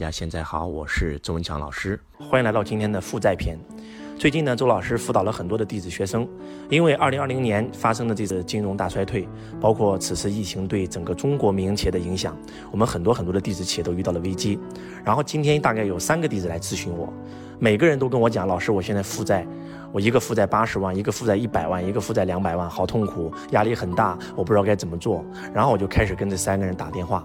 大家现在好，我是周文强老师，欢迎来到今天的负债篇。最近呢，周老师辅导了很多的弟子学生，因为二零二零年发生的这次金融大衰退，包括此次疫情对整个中国民营企业的影响，我们很多很多的弟子企业都遇到了危机。然后今天大概有三个弟子来咨询我，每个人都跟我讲，老师，我现在负债，我一个负债八十万，一个负债一百万，一个负债两百万，好痛苦，压力很大，我不知道该怎么做。然后我就开始跟这三个人打电话，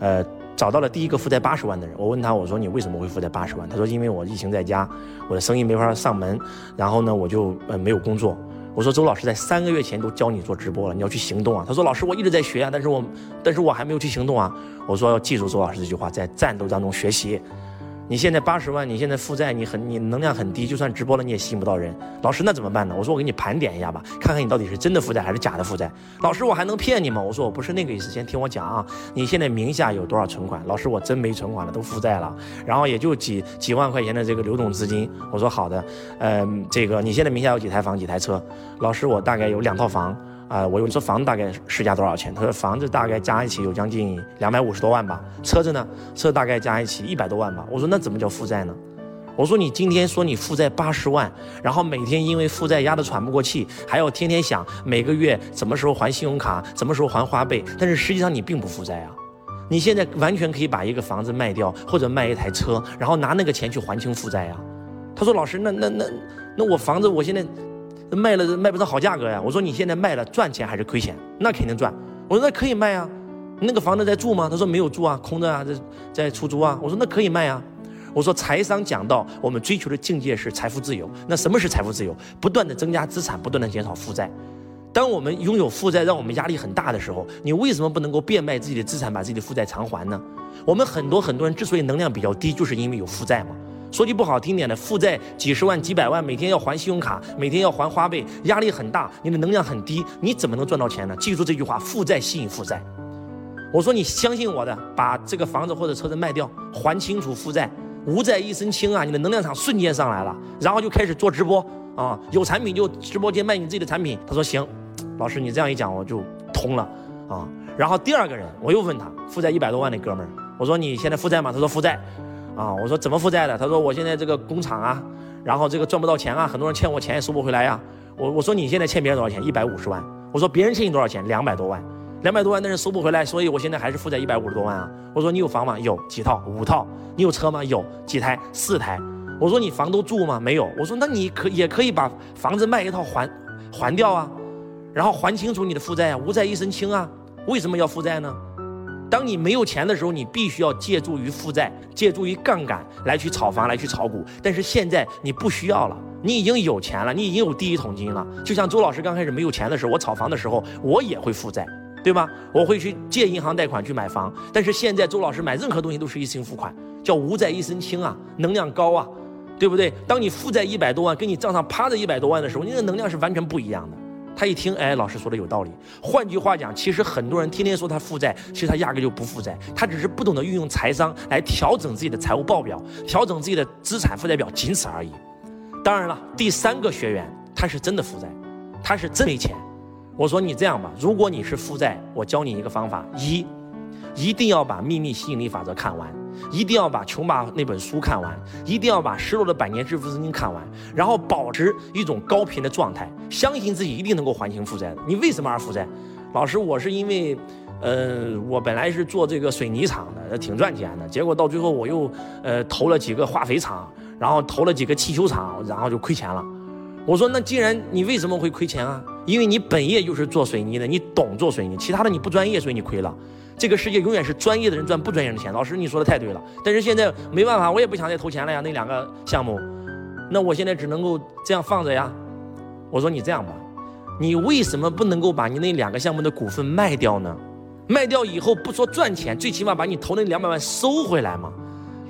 呃。找到了第一个负债八十万的人，我问他，我说你为什么会负债八十万？他说因为我疫情在家，我的生意没法上门，然后呢我就呃没有工作。我说周老师在三个月前都教你做直播了，你要去行动啊。他说老师我一直在学啊，但是我但是我还没有去行动啊。我说要记住周老师这句话，在战斗当中学习。你现在八十万，你现在负债，你很你能量很低，就算直播了你也吸引不到人。老师那怎么办呢？我说我给你盘点一下吧，看看你到底是真的负债还是假的负债。老师我还能骗你吗？我说我不是那个意思，先听我讲啊。你现在名下有多少存款？老师我真没存款了，都负债了，然后也就几几万块钱的这个流动资金。我说好的，嗯，这个你现在名下有几台房几台车？老师我大概有两套房。啊，我有说房子大概市价多少钱？他说房子大概加一起有将近两百五十多万吧。车子呢？车大概加一起一百多万吧。我说那怎么叫负债呢？我说你今天说你负债八十万，然后每天因为负债压得喘不过气，还要天天想每个月什么时候还信用卡，什么时候还花呗。但是实际上你并不负债啊，你现在完全可以把一个房子卖掉，或者卖一台车，然后拿那个钱去还清负债呀。他说老师，那那那那我房子我现在。卖了卖不上好价格呀！我说你现在卖了赚钱还是亏钱？那肯定赚。我说那可以卖啊，那个房子在住吗？他说没有住啊，空着啊，在在出租啊。我说那可以卖啊。我说财商讲到我们追求的境界是财富自由。那什么是财富自由？不断的增加资产，不断的减少负债。当我们拥有负债让我们压力很大的时候，你为什么不能够变卖自己的资产，把自己的负债偿还呢？我们很多很多人之所以能量比较低，就是因为有负债嘛。说句不好听点的，负债几十万、几百万，每天要还信用卡，每天要还花呗，压力很大，你的能量很低，你怎么能赚到钱呢？记住这句话：负债吸引负债。我说你相信我的，把这个房子或者车子卖掉，还清楚负债，无债一身轻啊！你的能量场瞬间上来了，然后就开始做直播啊，有产品就直播间卖你自己的产品。他说行，老师你这样一讲我就通了啊。然后第二个人我又问他，负债一百多万的哥们儿，我说你现在负债吗？他说负债。啊，我说怎么负债的？他说我现在这个工厂啊，然后这个赚不到钱啊，很多人欠我钱也收不回来呀。我我说你现在欠别人多少钱？一百五十万。我说别人欠你多少钱？两百多万，两百多万但是收不回来，所以我现在还是负债一百五十多万啊。我说你有房吗？有几套？五套。你有车吗？有几台？四台。我说你房都住吗？没有。我说那你可也可以把房子卖一套还还掉啊，然后还清楚你的负债啊，无债一身轻啊。为什么要负债呢？当你没有钱的时候，你必须要借助于负债，借助于杠杆来去炒房，来去炒股。但是现在你不需要了，你已经有钱了，你已经有第一桶金了。就像周老师刚开始没有钱的时候，我炒房的时候，我也会负债，对吧？我会去借银行贷款去买房。但是现在周老师买任何东西都是一次性付款，叫无债一身轻啊，能量高啊，对不对？当你负债一百多万，跟你账上趴着一百多万的时候，你的能量是完全不一样的。他一听，哎，老师说的有道理。换句话讲，其实很多人天天说他负债，其实他压根就不负债，他只是不懂得运用财商来调整自己的财务报表，调整自己的资产负债表，仅此而已。当然了，第三个学员他是真的负债，他是真没钱。我说你这样吧，如果你是负债，我教你一个方法：一，一定要把秘密吸引力法则看完。一定要把《穷爸》那本书看完，一定要把《失落的百年致富圣经》看完，然后保持一种高频的状态，相信自己一定能够还清负债的。你为什么而负债？老师，我是因为，呃，我本来是做这个水泥厂的，挺赚钱的，结果到最后我又，呃，投了几个化肥厂，然后投了几个汽修厂，然后就亏钱了。我说，那既然你为什么会亏钱啊？因为你本业就是做水泥的，你懂做水泥，其他的你不专业，所以你亏了。这个世界永远是专业的人赚不专业的钱。老师，你说的太对了。但是现在没办法，我也不想再投钱了呀。那两个项目，那我现在只能够这样放着呀。我说你这样吧，你为什么不能够把你那两个项目的股份卖掉呢？卖掉以后不说赚钱，最起码把你投那两百万收回来嘛。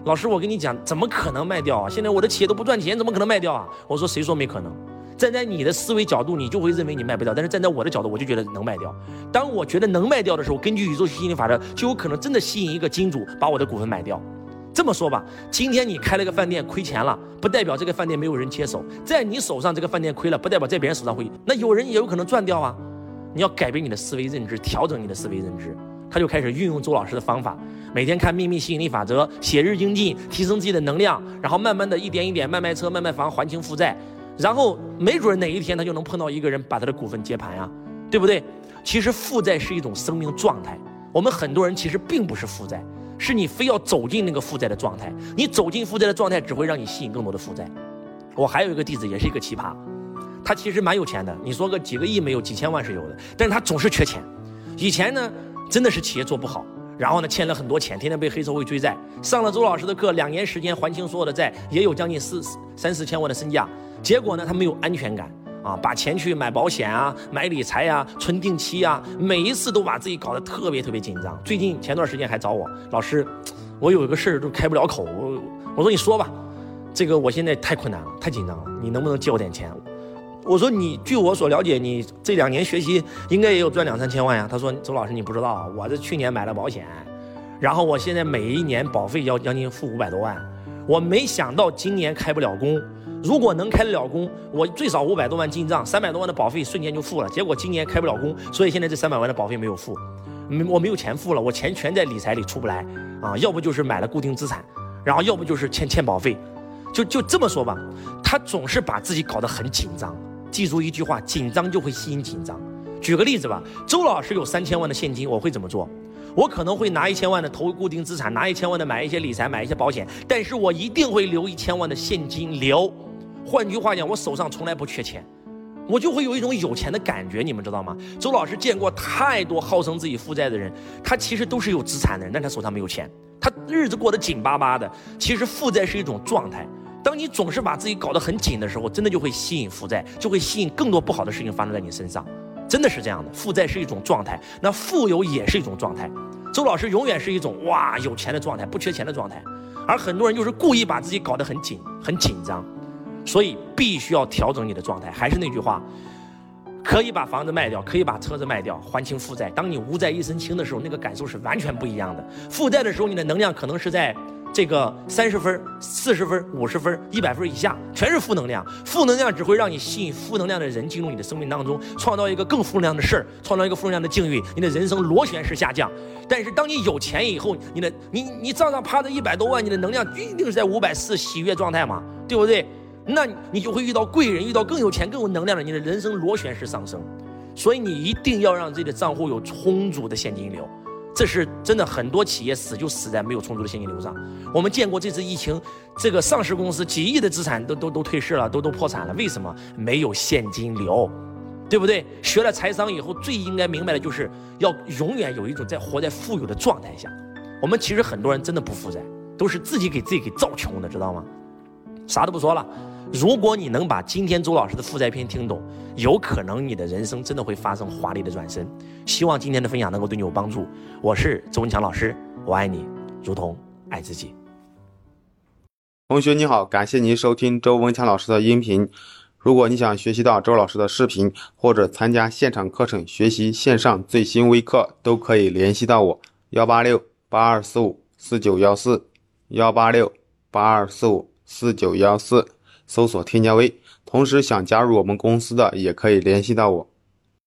老师，我跟你讲，怎么可能卖掉啊？现在我的企业都不赚钱，怎么可能卖掉啊？我说谁说没可能？站在你的思维角度，你就会认为你卖不掉；但是站在我的角度，我就觉得能卖掉。当我觉得能卖掉的时候，根据宇宙吸引力法则，就有可能真的吸引一个金主把我的股份买掉。这么说吧，今天你开了个饭店亏钱了，不代表这个饭店没有人接手，在你手上这个饭店亏了，不代表在别人手上会。那有人也有可能赚掉啊。你要改变你的思维认知，调整你的思维认知。他就开始运用周老师的方法，每天看秘密吸引力法则，写日精进，提升自己的能量，然后慢慢的一点一点卖卖车、卖卖房，还清负债，然后没准哪一天他就能碰到一个人把他的股份接盘呀，对不对？其实负债是一种生命状态，我们很多人其实并不是负债，是你非要走进那个负债的状态，你走进负债的状态只会让你吸引更多的负债。我还有一个弟子也是一个奇葩，他其实蛮有钱的，你说个几个亿没有，几千万是有的，但是他总是缺钱，以前呢。真的是企业做不好，然后呢欠了很多钱，天天被黑社会追债。上了周老师的课，两年时间还清所有的债，也有将近四三四千万的身价。结果呢，他没有安全感啊，把钱去买保险啊，买理财啊，存定期啊，每一次都把自己搞得特别特别紧张。最近前段时间还找我老师，我有一个事儿都开不了口，我我说你说吧，这个我现在太困难了，太紧张了，你能不能借我点钱？我说你，据我所了解，你这两年学习应该也有赚两三千万呀。他说周老师你不知道，我这去年买了保险，然后我现在每一年保费要将近付五百多万。我没想到今年开不了工，如果能开得了工，我最少五百多万进账，三百多万的保费瞬间就付了。结果今年开不了工，所以现在这三百万的保费没有付，没我没有钱付了，我钱全在理财里出不来啊，要不就是买了固定资产，然后要不就是欠欠保费，就就这么说吧，他总是把自己搞得很紧张。记住一句话：紧张就会吸引紧张。举个例子吧，周老师有三千万的现金，我会怎么做？我可能会拿一千万的投固定资产，拿一千万的买一些理财，买一些保险，但是我一定会留一千万的现金流。换句话讲，我手上从来不缺钱，我就会有一种有钱的感觉，你们知道吗？周老师见过太多号称自己负债的人，他其实都是有资产的人，但他手上没有钱，他日子过得紧巴巴的。其实负债是一种状态。当你总是把自己搞得很紧的时候，真的就会吸引负债，就会吸引更多不好的事情发生在你身上，真的是这样的。负债是一种状态，那富有也是一种状态。周老师永远是一种哇有钱的状态，不缺钱的状态，而很多人就是故意把自己搞得很紧、很紧张，所以必须要调整你的状态。还是那句话，可以把房子卖掉，可以把车子卖掉，还清负债。当你无债一身轻的时候，那个感受是完全不一样的。负债的时候，你的能量可能是在。这个三十分、四十分、五十分、一百分以下，全是负能量。负能量只会让你吸引负能量的人进入你的生命当中，创造一个更负能量的事儿，创造一个负能量的境遇，你的人生螺旋式下降。但是当你有钱以后，你的你你账上趴着一百多万，你的能量一定是在五百四喜悦状态嘛，对不对？那你就会遇到贵人，遇到更有钱、更有能量的，你的人生螺旋式上升。所以你一定要让自己的账户有充足的现金流。这是真的，很多企业死就死在没有充足的现金流上。我们见过这次疫情，这个上市公司几亿的资产都都都退市了，都都破产了。为什么？没有现金流，对不对？学了财商以后，最应该明白的就是要永远有一种在活在富有的状态下。我们其实很多人真的不负债，都是自己给自己给造穷的，知道吗？啥都不说了。如果你能把今天周老师的负债篇听懂，有可能你的人生真的会发生华丽的转身。希望今天的分享能够对你有帮助。我是周文强老师，我爱你，如同爱自己。同学你好，感谢您收听周文强老师的音频。如果你想学习到周老师的视频，或者参加现场课程学习线上最新微课，都可以联系到我：幺八六八二四五四九幺四，幺八六八二四五四九幺四。搜索添加微，同时想加入我们公司的也可以联系到我。